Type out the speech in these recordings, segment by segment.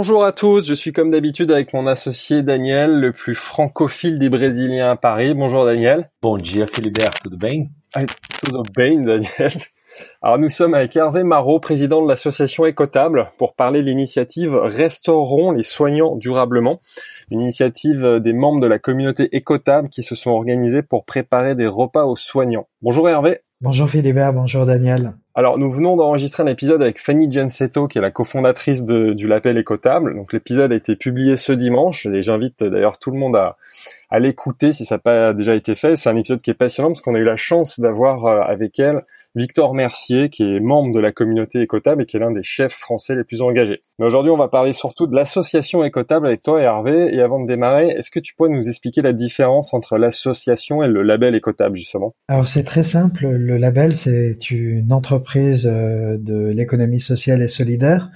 Bonjour à tous, je suis comme d'habitude avec mon associé Daniel, le plus francophile des Brésiliens à Paris. Bonjour Daniel. Dia, Philibert, tudo bem? Ah, tudo bem, Daniel. Alors nous sommes avec Hervé Marot, président de l'association Écotable, pour parler de l'initiative Restaurons les soignants durablement, une initiative des membres de la communauté Écotable qui se sont organisés pour préparer des repas aux soignants. Bonjour Hervé. Bonjour Philibert, bonjour Daniel. Alors, nous venons d'enregistrer un épisode avec Fanny Gensetto, qui est la cofondatrice du label Écotable. Donc, l'épisode a été publié ce dimanche et j'invite d'ailleurs tout le monde à, à l'écouter si ça n'a pas déjà été fait. C'est un épisode qui est passionnant parce qu'on a eu la chance d'avoir euh, avec elle Victor Mercier, qui est membre de la communauté Écotable et qui est l'un des chefs français les plus engagés. Mais aujourd'hui, on va parler surtout de l'association Écotable avec toi, Hervé. Et avant de démarrer, est-ce que tu pourrais nous expliquer la différence entre l'association et le label Écotable, justement? Alors, c'est très simple. Le label, c'est une entreprise euh, de l'économie sociale et solidaire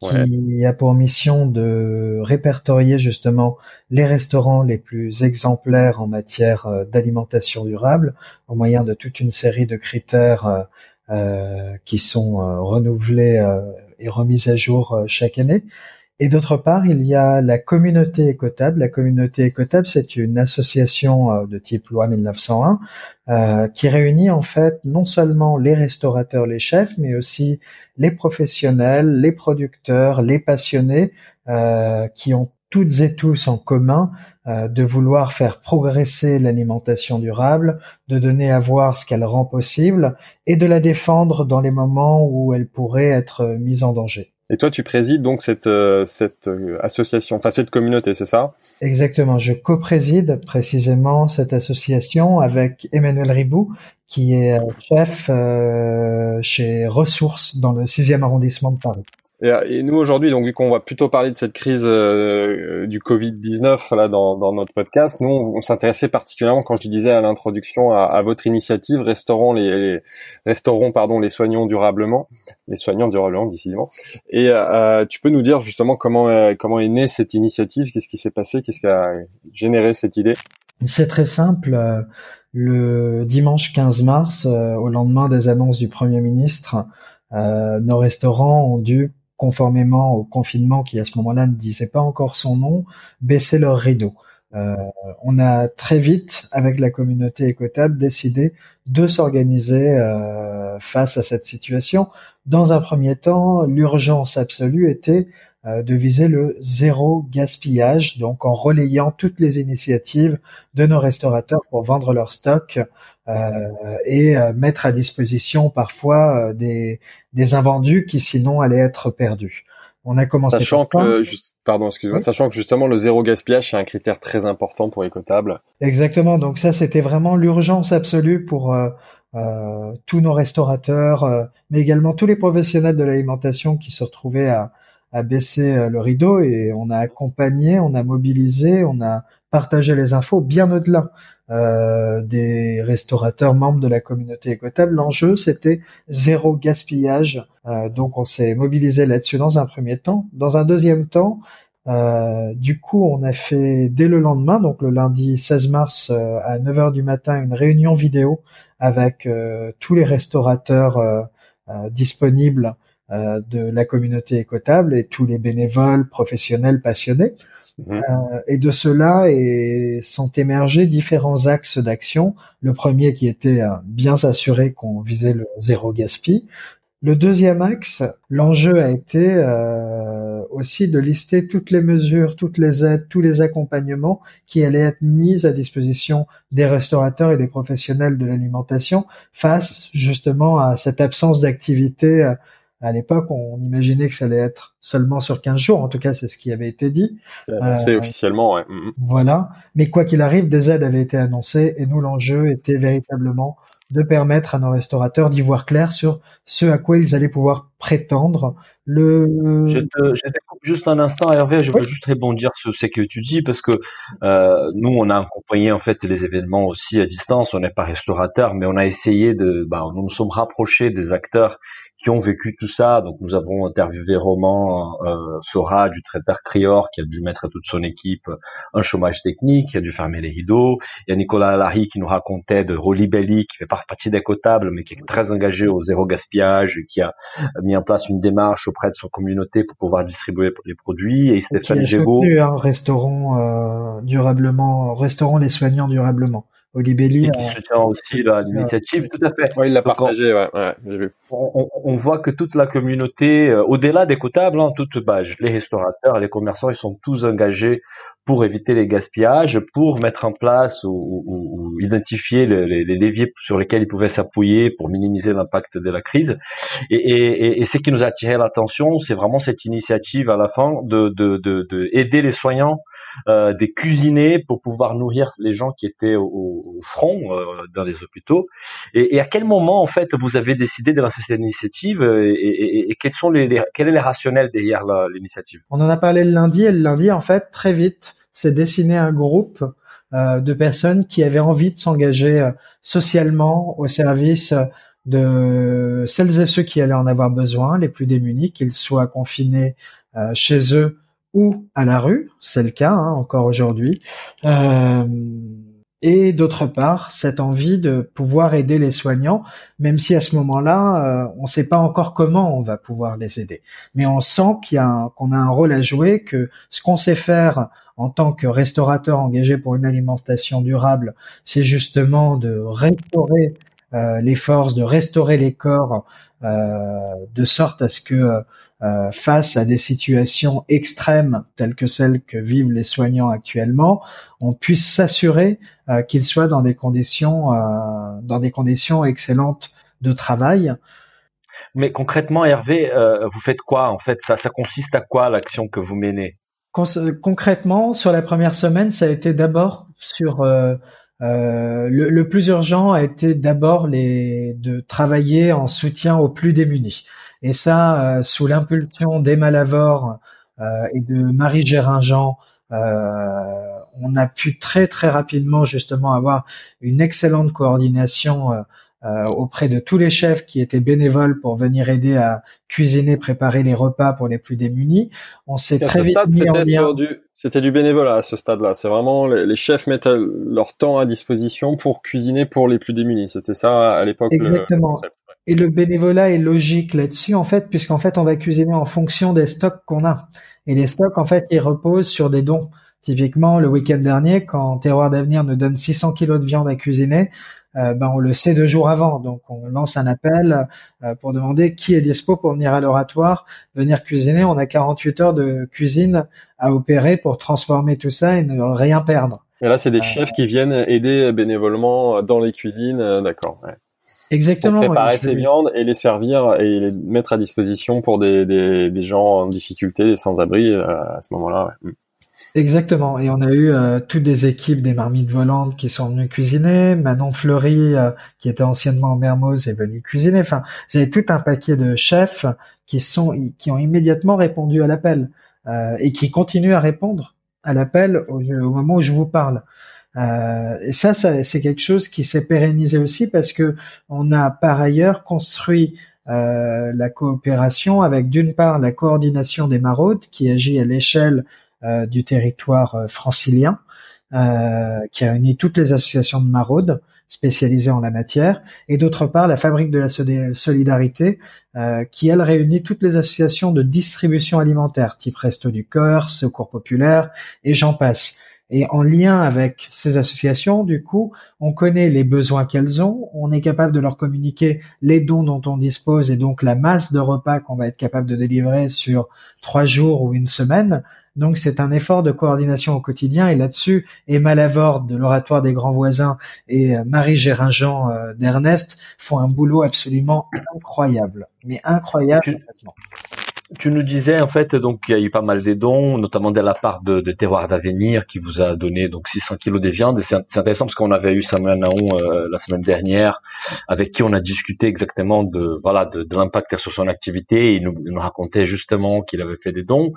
qui a pour mission de répertorier justement les restaurants les plus exemplaires en matière euh, d'alimentation durable au moyen de toute une série de critères euh, euh qui sont renouvelés et remis à jour chaque année. Et d'autre part, il y a la communauté écotable. La communauté écotable, c'est une association euh, de type loi 1901 euh, qui réunit en fait non seulement les restaurateurs, les chefs, mais aussi les professionnels, les producteurs, les passionnés, euh, qui ont toutes et tous en commun euh, de vouloir faire progresser l'alimentation durable, de donner à voir ce qu'elle rend possible et de la défendre dans les moments où elle pourrait être mise en danger. Et toi, tu présides donc cette, euh, euh, association, enfin cette communauté, c'est ça? Exactement. Je co-préside précisément cette association avec Emmanuel Ribou, qui est chef chez Ressources dans le 6e arrondissement de Paris. Et, nous aujourd'hui, donc vu qu'on va plutôt parler de cette crise euh, du Covid-19 là dans, dans, notre podcast, nous on, s'intéressait particulièrement, quand je disais à l'introduction, à, à, votre initiative restaurons les, restaurons pardon les soignants durablement, les soignants durablement décidément. Et euh, tu peux nous dire justement comment euh, comment est née cette initiative, qu'est-ce qui s'est passé, qu'est-ce qui a généré cette idée? C'est très simple. Le dimanche 15 mars, au lendemain des annonces du Premier ministre, nos restaurants ont dû conformément au confinement qui à ce moment-là ne disait pas encore son nom, baisser leurs rideaux. Euh, on a très vite, avec la communauté écotable, décidé de s'organiser euh, face à cette situation. Dans un premier temps, l'urgence absolue était de viser le zéro gaspillage, donc en relayant toutes les initiatives de nos restaurateurs pour vendre leur stock euh, et euh, mettre à disposition parfois euh, des, des invendus qui sinon allaient être perdus. On a commencé sachant que pardon, excuse-moi, sachant que justement le zéro gaspillage c'est un critère très important pour Écotable. Exactement. Donc ça c'était vraiment l'urgence absolue pour euh, tous nos restaurateurs, mais également tous les professionnels de l'alimentation qui se retrouvaient à, à baisser le rideau et on a accompagné, on a mobilisé, on a partagé les infos bien au-delà euh, des restaurateurs membres de la communauté écotable. L'enjeu, c'était zéro gaspillage. Euh, donc, on s'est mobilisé là-dessus dans un premier temps. Dans un deuxième temps, euh, du coup, on a fait dès le lendemain, donc le lundi 16 mars à 9h du matin, une réunion vidéo avec tous les restaurateurs disponibles de la communauté écotable et tous les bénévoles, professionnels, passionnés. Mhm. Euh, et de cela et sont émergés différents axes d'action. Le premier qui était euh, bien s'assurer qu'on visait le zéro gaspille. Le deuxième axe, l'enjeu a été euh, aussi de lister toutes les mesures, toutes les aides, tous les accompagnements qui allaient être mis à disposition des restaurateurs et des professionnels de l'alimentation face justement à cette absence d'activité à l'époque, on imaginait que ça allait être seulement sur 15 jours. En tout cas, c'est ce qui avait été dit. C'est annoncé euh, officiellement, ouais. Mm, mm. Voilà. Mais quoi qu'il arrive, des aides avaient été annoncées et nous, l'enjeu était véritablement de permettre à nos restaurateurs d'y voir clair sur ce à quoi ils allaient pouvoir prétendre le. Je te, je te coupe juste un instant, Hervé. Je veux juste rebondir sur ce que tu dis parce que euh, nous, on a accompagné en fait les événements aussi à distance. On n'est pas restaurateur, mais on a essayé de. Bah, nous nous sommes rapprochés des acteurs qui ont vécu tout ça. Donc nous avons interviewé Roman euh, Sora du traiteur Crior qui a dû mettre toute son équipe un chômage technique, qui a dû fermer les rideaux. Il y a Nicolas Larry qui nous racontait de Rolly Belli qui fait partie d'Écotable mais qui est très engagé au zéro gaspillage, qui a mis en place une démarche auprès de son communauté pour pouvoir distribuer les produits. Et Stéphane Gégaud. un restaurant euh, durablement, restaurant les soignants durablement. Olibelli. Et qui soutient aussi l'initiative, tout à fait. Ouais, il l'a partagé, ouais, ouais j'ai vu. On, on, voit que toute la communauté, euh, au-delà des cotables, hein, toute, bah, les restaurateurs, les commerçants, ils sont tous engagés pour éviter les gaspillages, pour mettre en place ou, ou, ou identifier les, les, les, leviers sur lesquels ils pouvaient s'appuyer pour minimiser l'impact de la crise. Et, et, et, ce qui nous a attiré l'attention, c'est vraiment cette initiative à la fin de, de, de, de aider les soignants euh, des cuisiniers pour pouvoir nourrir les gens qui étaient au, au front euh, dans les hôpitaux. Et, et, à quel moment en fait vous avez décidé de lancer cette initiative et, et, et quels sont les, les, quel est le rationnel derrière l'initiative? On en a parlé le lundi et le lundi en fait très vite c'est dessiné un groupe euh, de personnes qui avaient envie de s'engager euh, socialement au service de celles et ceux qui allaient en avoir besoin, les plus démunis, qu'ils soient confinés euh, chez eux ou à la rue, c'est le cas hein, encore aujourd'hui. Euh, et d'autre part, cette envie de pouvoir aider les soignants, même si à ce moment-là, euh, on ne sait pas encore comment on va pouvoir les aider. Mais on sent qu'on a un rôle à jouer, que ce qu'on sait faire en tant que restaurateur engagé pour une alimentation durable, c'est justement de restaurer les forces, de restaurer les corps, euh, de sorte à ce que euh, face à des situations extrêmes telles que celles que vivent les soignants actuellement, on puisse s'assurer euh, qu'ils soient dans des conditions euh, dans des conditions excellentes de travail. Mais concrètement, Hervé, vous faites quoi en fait? Ça, ça consiste à quoi l'action que vous menez? Concrètement, sur la première semaine, ça a été d'abord sur euh, euh, le, le, plus urgent a été d'abord les de travailler en soutien aux plus démunis. Et ça, euh, sous l'impulsion d'Emma Lavore euh, et de Marie Géringent, euh, on a pu très très rapidement justement avoir une excellente coordination euh, auprès de tous les chefs qui étaient bénévoles pour venir aider à cuisiner, préparer les repas pour les plus démunis. On s'est très vite mis en lien. C'était du bénévolat à ce stade-là. C'est vraiment les, chefs mettent leur temps à disposition pour cuisiner pour les plus démunis. C'était ça à l'époque. Exactement. Et le bénévolat est logique là-dessus, en fait, puisqu'en fait, on va cuisiner en fonction des stocks qu'on a. Et les stocks, en fait, ils reposent sur des dons. Typiquement, le week-end dernier, quand Terroir d'Avenir nous donne 600 kilos de viande à cuisiner, euh, ben on le sait deux jours avant. Donc on lance un appel euh, pour demander qui est dispo pour venir à l'oratoire, venir cuisiner. On a 48 heures de cuisine à opérer pour transformer tout ça et ne rien perdre. Et là, c'est des euh, chefs qui viennent aider bénévolement dans les cuisines, d'accord. Ouais. Exactement. Pour préparer ces viandes et les servir et les mettre à disposition pour des, des, des gens en difficulté, des sans-abri à ce moment-là. Ouais. Exactement. Et on a eu euh, toutes des équipes des marmites volantes qui sont venues cuisiner. Manon Fleury, euh, qui était anciennement en Mermoz, est venue cuisiner. Enfin, avez tout un paquet de chefs qui sont qui ont immédiatement répondu à l'appel euh, et qui continuent à répondre à l'appel au, moment où je vous parle. Euh, et ça, ça c'est quelque chose qui s'est pérennisé aussi parce que on a par ailleurs construit euh, la coopération avec d'une part la coordination des maraudes qui agit à l'échelle du territoire euh, francilien, qui réunit toutes les associations de maraudes spécialisées en la matière, et d'autre part la Fabrique de la Solidarité, qui elle réunit toutes les associations de distribution alimentaire, type Resto du Cœur, Secours Populaire, et j'en passe. Et en lien avec ces associations, du coup, on connaît les besoins qu'elles ont, on est capable de leur communiquer les dons dont on dispose et donc la masse de repas qu'on va être capable de délivrer sur trois jours ou une semaine. Donc c'est un effort de coordination au quotidien et là-dessus, Emma Lavorde de l'Oratoire des Grands Voisins et euh, Marie Géringent euh, d'Ernest font un boulot absolument incroyable, mais incroyable. tu nous disais en fait donc il y a eu pas mal des dons, notamment de la part de, de Terroir d'Avenir qui vous a donné donc 600 kilos de viande. C'est intéressant parce qu'on avait eu Samuel Naon euh, la semaine dernière, avec qui on a discuté exactement de voilà de, de l'impact sur son activité. Il nous, nous racontait justement qu'il avait fait des dons.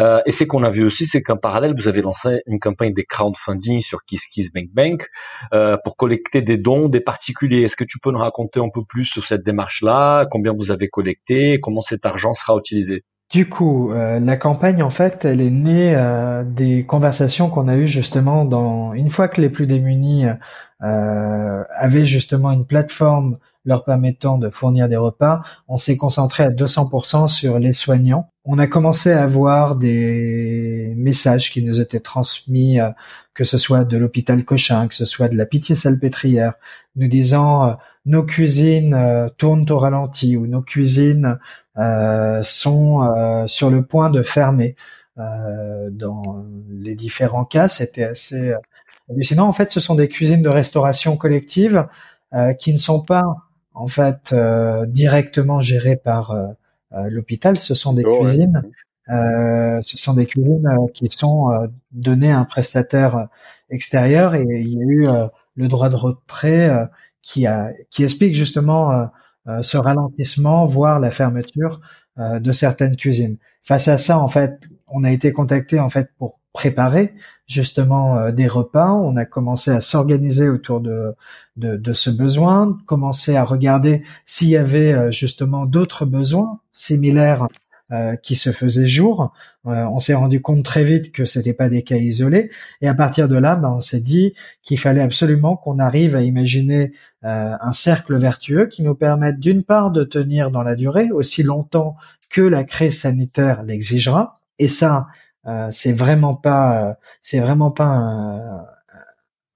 Euh, et c'est qu'on a vu aussi, c'est qu'en parallèle vous avez lancé une campagne de crowdfunding sur KissKissBankBank euh, pour collecter des dons des particuliers. Est-ce que tu peux nous raconter un peu plus sur cette démarche-là, combien vous avez collecté, comment cet argent sera utilisé? Du coup, euh, la campagne, en fait, elle est née euh, des conversations qu'on a eues justement dans une fois que les plus démunis euh, avaient justement une plateforme leur permettant de fournir des repas, on s'est concentré à 200% sur les soignants. On a commencé à avoir des messages qui nous étaient transmis, que ce soit de l'hôpital Cochin, que ce soit de la Pitié-Salpêtrière, nous disant nos cuisines tournent au ralenti ou nos cuisines sont euh, sur le point de fermer. Euh, dans les différents cas, c'était assez hallucinant. En fait, ce sont des cuisines de restauration collective qui ne sont pas en fait directement gérées par l'hôpital. Ce sont des oh, cuisines, ce sont des cuisines qui sont données à un prestataire extérieur et il y a eu le droit de retrait qui a qui explique justement euh, ce ralentissement, voire la fermeture euh, de certaines cuisines. Face à ça, en fait, on a été contacté en fait pour préparer justement euh, des repas. On a commencé à s'organiser autour de, de, de, ce besoin, commencer à regarder s'il y avait justement d'autres besoins similaires euh, qui se faisaient jour. on s'est rendu compte très vite que c'était pas des cas isolés, et à partir de là, ben, on s'est dit qu'il fallait absolument qu'on arrive à imaginer euh, un cercle vertueux qui nous permette d'une part de tenir dans la durée aussi longtemps que la crise sanitaire l'exigera. Et ça, euh, c'est vraiment pas, euh, c'est vraiment pas,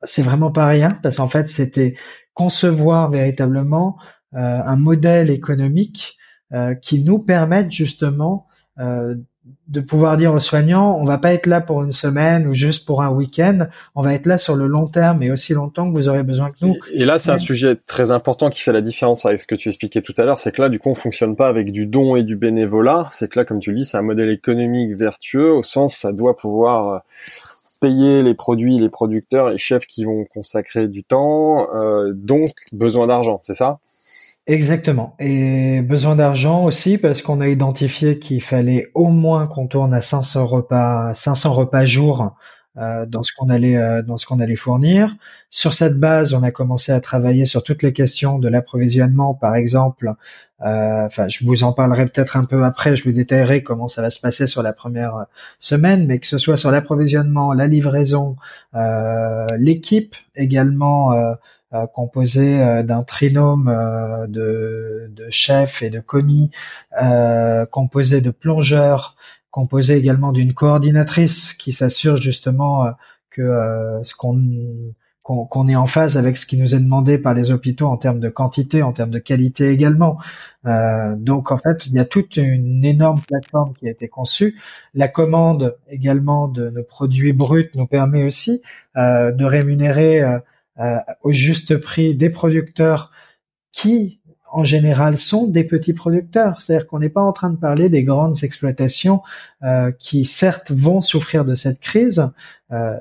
c'est vraiment pas rien parce qu'en fait, c'était concevoir véritablement un modèle économique qui nous permette justement de pouvoir dire aux soignants, on va pas être là pour une semaine ou juste pour un week-end, on va être là sur le long terme et aussi longtemps que vous aurez besoin que nous. Et là, c'est un sujet très important qui fait la différence avec ce que tu expliquais tout à l'heure, c'est que là, du coup, on fonctionne pas avec du don et du bénévolat, c'est que là, comme tu le dis, c'est un modèle économique vertueux, au sens, ça doit pouvoir euh, payer les produits, les producteurs, les chefs qui vont consacrer du temps, euh, donc besoin d'argent, c'est ça? Exactement. Et besoin d'argent aussi parce qu'on a identifié qu'il fallait au moins qu'on tourne à 500 repas, 500 repas jour euh, dans ce qu'on allait euh, dans ce qu'on allait fournir. Sur cette base, on a commencé à travailler sur toutes les questions de l'approvisionnement, par exemple. Euh, enfin, je vous en parlerai peut-être un peu après. Je vous détaillerai comment ça va se passer sur la première semaine, mais que ce soit sur l'approvisionnement, la livraison, l'équipe également euh, composé euh, d'un trinôme euh, de, de, chefs et de commis, composé de plongeurs, composé également d'une coordinatrice qui s'assure justement que ce qu'on qu'on est en phase avec ce qui nous est demandé par les hôpitaux en termes de quantité, en termes de qualité également. Euh, donc en fait, il y a toute une énorme plateforme qui a été conçue. La commande également de nos produits bruts nous permet aussi euh, de rémunérer euh, au juste prix des producteurs qui en général sont des petits producteurs. C'est-à-dire qu'on n'est pas en train de parler des grandes exploitations euh, qui certes vont souffrir de cette crise. Euh,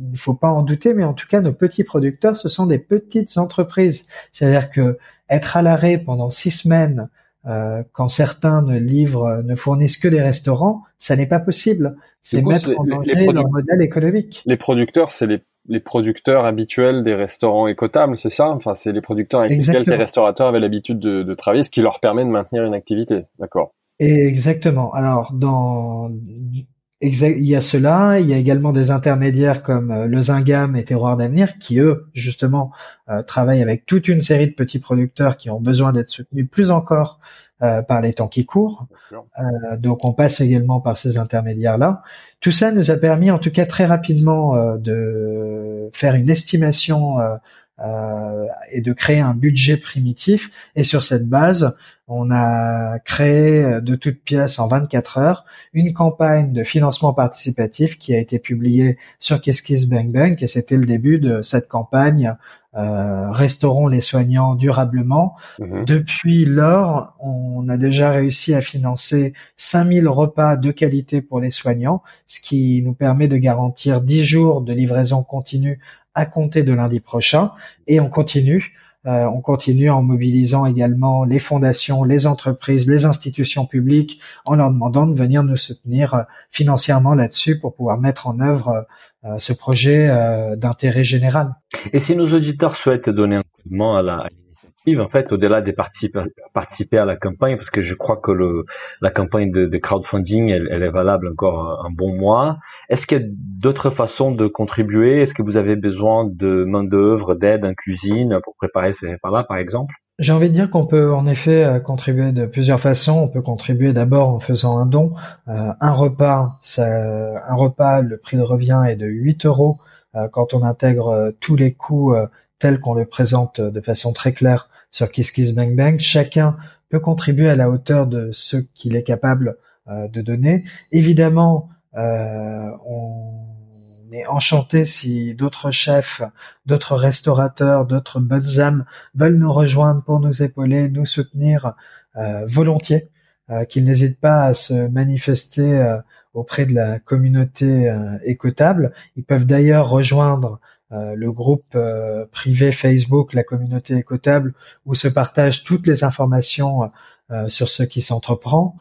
il ne faut pas en douter, mais en tout cas, nos petits producteurs, ce sont des petites entreprises. C'est-à-dire que être à l'arrêt pendant six semaines, euh, quand certains ne livrent, ne fournissent que des restaurants, ça n'est pas possible. C'est mettre en danger leur modèle économique. Les producteurs, c'est les les producteurs habituels des restaurants écotables, c'est ça? Enfin, c'est les producteurs avec lesquels les restaurateurs avaient l'habitude de, travailler, ce qui leur permet de maintenir une activité. D'accord. Exactement. Alors, dans il y a cela, il y a également des intermédiaires comme euh, le Zingam et Terroir d'avenir qui eux justement euh, travaillent avec toute une série de petits producteurs qui ont besoin d'être soutenus plus encore euh, par les temps qui courent. Euh, donc on passe également par ces intermédiaires-là. Tout ça nous a permis, en tout cas très rapidement, euh, de faire une estimation euh, et de créer un budget primitif. Et sur cette base, on a créé de toutes pièces en 24 heures une campagne de financement participatif qui a été publiée sur KissKissBankBank et c'était le début de cette campagne euh, Restaurons les soignants durablement. Mhm. Depuis lors, on a déjà réussi à financer 5000 repas de qualité pour les soignants, ce qui nous permet de garantir 10 jours de livraison continue à compter de lundi prochain et on continue euh, on continue en mobilisant également les fondations, les entreprises, les institutions publiques, en leur demandant de venir nous soutenir euh, financièrement là-dessus pour pouvoir mettre en œuvre ce projet d'intérêt général. Et si nos auditeurs souhaitent donner un coup de main à la, en fait, au-delà des participer, à la campagne, parce que je crois que le, la campagne de, crowdfunding, elle, elle, est valable encore un bon mois. Est-ce qu'il y a d'autres façons de contribuer? Est-ce que vous avez besoin de main d'œuvre, d'aide en cuisine pour préparer ces repas-là, par exemple? J'ai envie de dire qu'on peut en effet euh, contribuer de plusieurs façons. On peut contribuer d'abord en faisant un don. Euh, un repas, ça, un repas, le prix de revient est de 8 euros euh, quand on intègre tous les coûts tels qu'on le présente de façon très claire sur KissKissBankBank. Chacun peut contribuer à la hauteur de ce qu'il est capable euh, de donner. Évidemment, euh, on est enchanté si d'autres chefs, d'autres restaurateurs, d'autres bonnes âmes veulent nous rejoindre pour nous épauler, nous soutenir euh, volontiers, qu'ils n'hésitent pas à se manifester auprès de la communauté écotable. Ils peuvent d'ailleurs rejoindre euh, le groupe euh, privé Facebook, la communauté écotable, où se partagent toutes les informations euh, sur ce qui s'entreprend.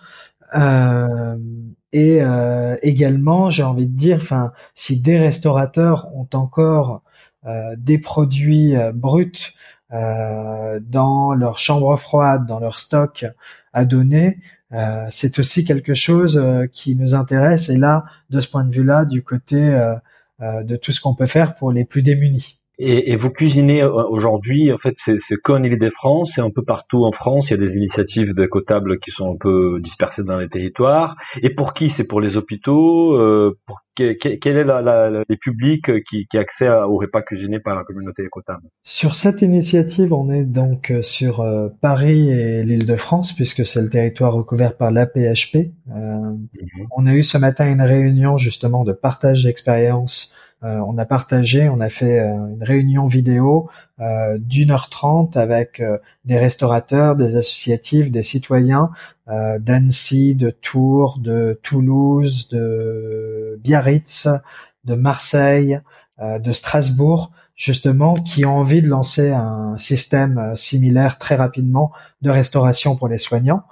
et également, j'ai envie de dire, enfin, si des restaurateurs ont encore des produits bruts dans leur chambre froide, dans leur stock à donner, c'est aussi quelque chose qui nous intéresse. Et là, de ce point de vue-là, du côté de tout ce qu'on peut faire pour les plus démunis. Et, et vous cuisinez euh, aujourd'hui, en fait, c'est qu'en Ile-de-France, c'est un peu partout en France. Il y a des initiatives d'écotables qui sont un peu dispersées dans les territoires. Et pour qui? C'est pour les hôpitaux euh, pour Quel est la, la, les publics qui, qui accès au repas cuisiné par la communauté écotable Sur cette initiative, on est donc sur Paris et l'Île-de-France, puisque c'est le territoire recouvert par l'APHP. Euh, mhm. On a eu ce matin une réunion justement de partage d'expérience euh, on a partagé, on a fait euh, une réunion vidéo euh, d'une heure trente avec des restaurateurs, des associatifs, des citoyens d'Annecy, de Tours, de Toulouse, de Biarritz, de Marseille, de Strasbourg, justement, qui ont envie de lancer un système similaire très rapidement de restauration pour les soignants.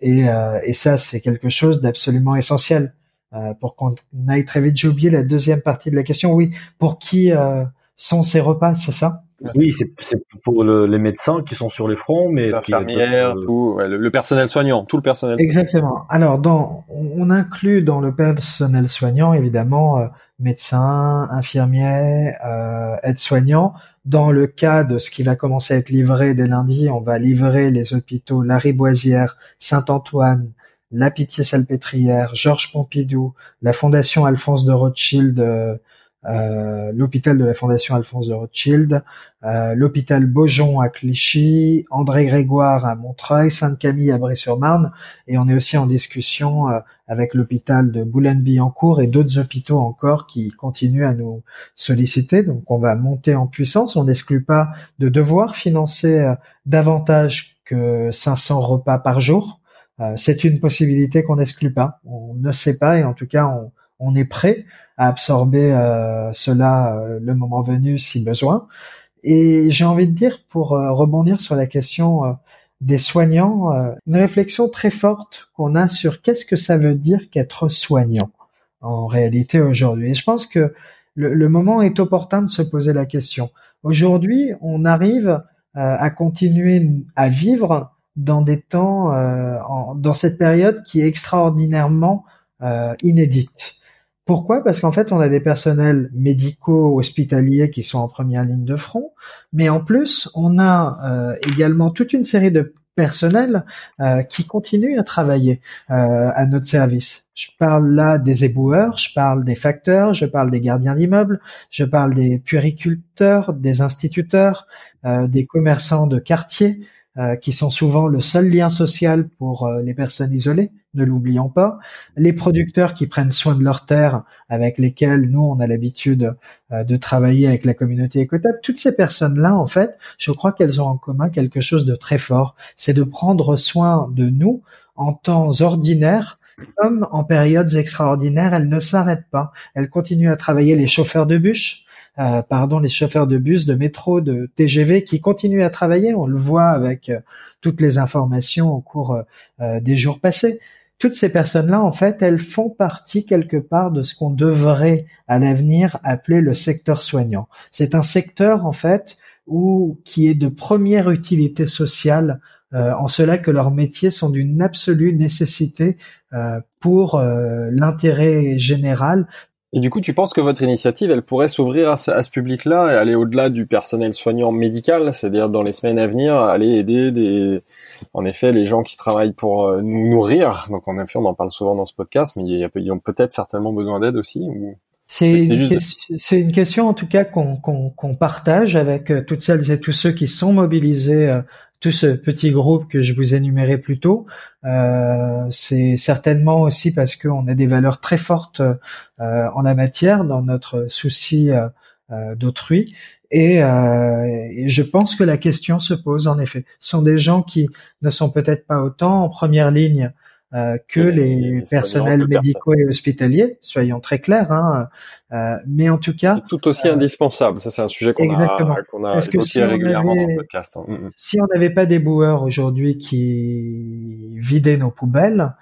et ça, c'est quelque chose d'absolument essentiel. Euh, pour qu'on aille très vite. J'ai oublié la deuxième partie de la question. Oui, pour qui euh, sont ces repas, c'est ça? Oui, c'est pour les médecins qui sont sur les fronts, mais infirmières, euh, tout, le, personnel soignant, tout le personnel. Exactement. Alors, dans, on inclut dans le personnel soignant évidemment médecins, infirmiers, aides-soignants. Dans le cas de ce qui va commencer à être livré dès lundi, on va livrer les hôpitaux Lariboisière, Saint-Antoine, la Pitié-Salpêtrière, Georges Pompidou, la Fondation Alphonse de Rothschild, euh, euh, l'hôpital de la Fondation Alphonse de Rothschild, euh, l'hôpital Beaujon à Clichy, André Grégoire à Montreuil, Sainte-Camille à Bray-sur-Marne, et on est aussi en discussion avec l'hôpital de Boulogne-Billancourt et d'autres hôpitaux encore qui continuent à nous solliciter. Donc on va monter en puissance. On n'exclut pas de devoir financer davantage que 500 repas par jour. Euh, c'est une possibilité qu'on n'exclut pas. On ne sait pas et en tout cas on, on est prêt à absorber euh, cela euh, le moment venu si besoin. Et j'ai envie de dire pour rebondir sur la question des soignants, une réflexion très forte qu'on a sur qu'est-ce que ça veut dire qu'être soignant en réalité aujourd'hui. Et je pense que le, le, moment est opportun de se poser la question. Aujourd'hui, on arrive à continuer à vivre dans des temps, euh, dans cette période qui est extraordinairement euh, inédite. Pourquoi? Parce qu'en fait, on a des personnels médicaux, hospitaliers qui sont en première ligne de front, mais en plus, on a euh, également toute une série de personnel euh, qui continuent à travailler euh, à notre service. Je parle là des éboueurs, je parle des facteurs, je parle des gardiens d'immeubles, je parle des puériculteurs, des instituteurs, euh, des commerçants de quartier, euh, qui sont souvent le seul lien social pour euh, les personnes isolées, ne l'oublions pas, les producteurs qui prennent soin de leurs terres, avec lesquels nous, on a l'habitude euh, de travailler avec la communauté écotable, toutes ces personnes-là, en fait, je crois qu'elles ont en commun quelque chose de très fort, c'est de prendre soin de nous en temps ordinaires, comme en périodes extraordinaires, elles ne s'arrêtent pas. Elles continuent à travailler les chauffeurs de bûches, euh, pardon, les chauffeurs de bus, de métro, de TGV qui continuent à travailler. On le voit avec euh, toutes les informations au cours euh, des jours passés. Toutes ces personnes-là, en fait, elles font partie quelque part de ce qu'on devrait à l'avenir appeler le secteur soignant. C'est un secteur, en fait, où qui est de première utilité sociale en cela que leurs métiers sont d'une absolue nécessité pour l'intérêt général, et du coup, tu penses que votre initiative, elle pourrait s'ouvrir à ce, public-là et aller au-delà du personnel soignant médical, c'est-à-dire dans les semaines à venir, aller aider des, en effet, les gens qui travaillent pour euh, nous nourrir. Donc en effet, on en parle souvent dans ce podcast, mais ils ont peut-être certainement besoin d'aide aussi. Ou... C'est une, une, question en tout cas qu'on partage avec euh, toutes celles et tous ceux qui sont mobilisés euh, tout ce petit groupe que je vous énumérais plus tôt, euh, c'est certainement aussi parce qu'on a des valeurs très fortes euh, en la matière dans notre souci euh, d'autrui. Et, et, je pense que la question se pose en effet. Ce sont des gens qui ne sont peut-être pas autant en première ligne euh, que les, personnels médicaux et hospitaliers, soyons très clairs. Hein, euh, mais en tout cas, tout aussi euh, indispensable. Ça, c'est un sujet qu'on a, qu'on a si régulièrement dans le podcast. Hein. Mm, mm. Si on n'avait pas des boueurs aujourd'hui qui vidaient nos poubelles,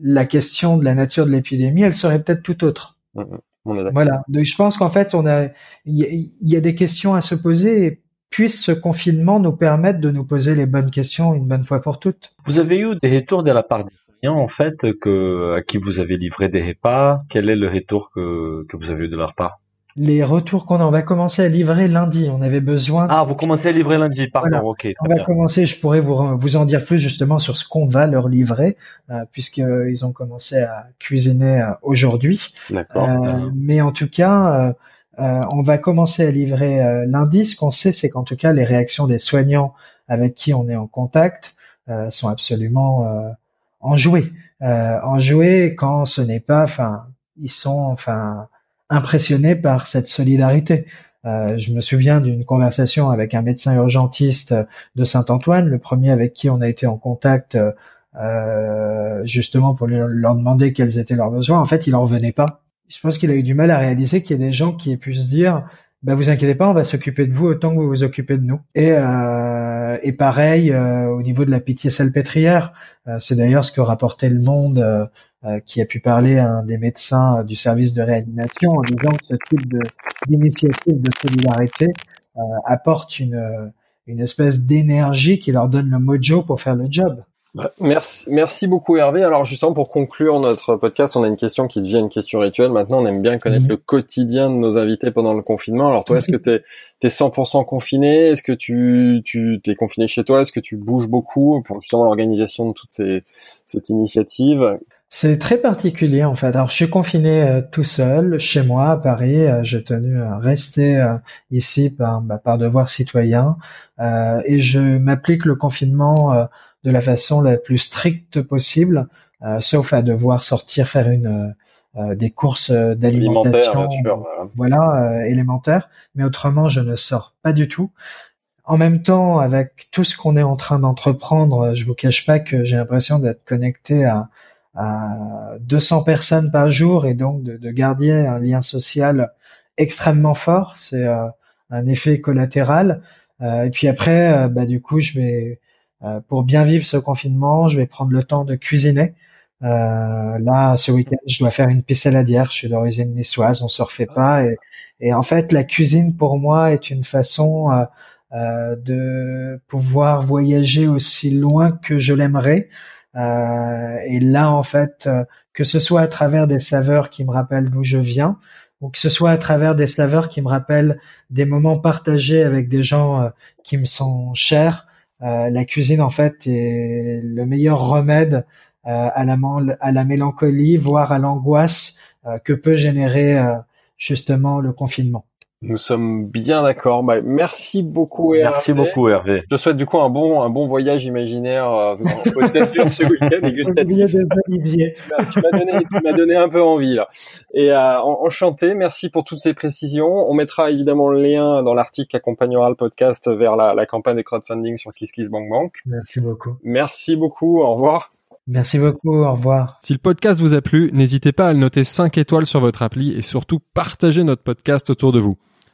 la question de la nature de l'épidémie, elle serait peut-être tout autre. Mm, voilà. Donc je pense qu'en fait, on a, il y, y, a des questions à se poser. Et puisse ce confinement nous permettre de nous poser les bonnes questions une bonne fois pour toutes. Vous avez eu des retours de la part des soignants, en fait, que, à qui vous avez livré des repas. Quel est le retour que, que vous avez eu de leur part? Les retours qu'on a, on va commencer à livrer lundi. On avait besoin. Ah, vous commencez à livrer lundi, pardon. Ok. On va commencer. Je pourrais vous vous en dire plus justement sur ce qu'on va leur livrer, euh, puisqu'ils ont commencé à cuisiner euh, aujourd'hui. D'accord. Euh, mais en tout cas, euh, euh, on va commencer à livrer euh, lundi. Ce qu'on sait, c'est qu'en tout cas, les réactions des soignants avec qui on est en contact euh, sont absolument enjouées. enjouées quand ce n'est pas, enfin, ils sont, enfin, impressionnés par cette solidarité. je me souviens d'une conversation avec un médecin urgentiste de Saint-Antoine, le premier avec qui on a été en contact justement pour leur demander quels étaient leurs besoins. En fait, il en revenait pas je pense qu'il a eu du mal à réaliser qu'il y a des gens qui aient pu se dire bah vous inquiétez pas, on va s'occuper de vous autant que vous vous occupez de nous. Et, euh, et pareil euh, au niveau de la pitié salpêtrière, euh, c'est d'ailleurs ce que rapportait le Monde, euh, qui a pu parler à un des médecins du service de réanimation en disant que ce type d'initiative de, solidarité apporte une une espèce d'énergie qui leur donne le mojo pour faire le job. Merci, merci beaucoup Hervé. Alors justement pour conclure notre podcast, on a une question qui devient une question rituelle. Maintenant, on aime bien connaître mhm. le quotidien de nos invités pendant le confinement. Alors toi, est-ce que tu es, 100% confiné? Est-ce que tu tu t'es confiné chez toi? Est-ce que tu bouges beaucoup pour justement l'organisation de toute ces, cette initiative? C'est très particulier en fait. Alors je suis confiné euh, tout seul chez moi à Paris. Euh, j'ai tenu à rester euh, ici par, bah, par devoir citoyen et je m'applique le confinement de la façon la plus stricte possible, euh, sauf à devoir sortir faire une euh, des courses d'alimentation, voilà, euh, élémentaires. Mais autrement, je ne sors pas du tout. En même temps, avec tout ce qu'on est en train d'entreprendre, je vous cache pas que j'ai l'impression d'être connecté à, à 200 personnes par jour et donc de, de garder un lien social extrêmement fort. C'est un effet collatéral. et puis après, bah, du coup, je vais euh, pour bien vivre ce confinement, je vais prendre le temps de cuisiner. Euh, là, ce week-end, je dois faire une pissaladière. Je suis d'origine niçoise, on se refait pas. Et, et, en fait, la cuisine pour moi est une façon euh, euh de pouvoir voyager aussi loin que je l'aimerais. Euh, et là, en fait, que ce soit à travers des saveurs qui me rappellent d'où je viens, ou que ce soit à travers des saveurs qui me rappellent des moments partagés avec des gens qui me sont chers, la cuisine en fait est le meilleur remède à la à la mélancolie, voire à l'angoisse que peut générer justement le confinement. Nous sommes bien d'accord. Bah, merci beaucoup Hervé. Merci beaucoup Hervé. Je te souhaite du coup un bon un bon voyage imaginaire euh, peut-être ce week-end. tu m'as donné tu m'as donné un peu envie là. Et euh, enchanté. Merci pour toutes ces précisions. On mettra évidemment le lien dans l'article qui accompagnera le podcast vers la, la campagne de crowdfunding sur KissKissBankBank. Merci beaucoup. Merci beaucoup. Au revoir. Merci beaucoup, au revoir. Si le podcast vous a plu, n'hésitez pas à le noter 5 étoiles sur votre appli et surtout partagez notre podcast autour de vous.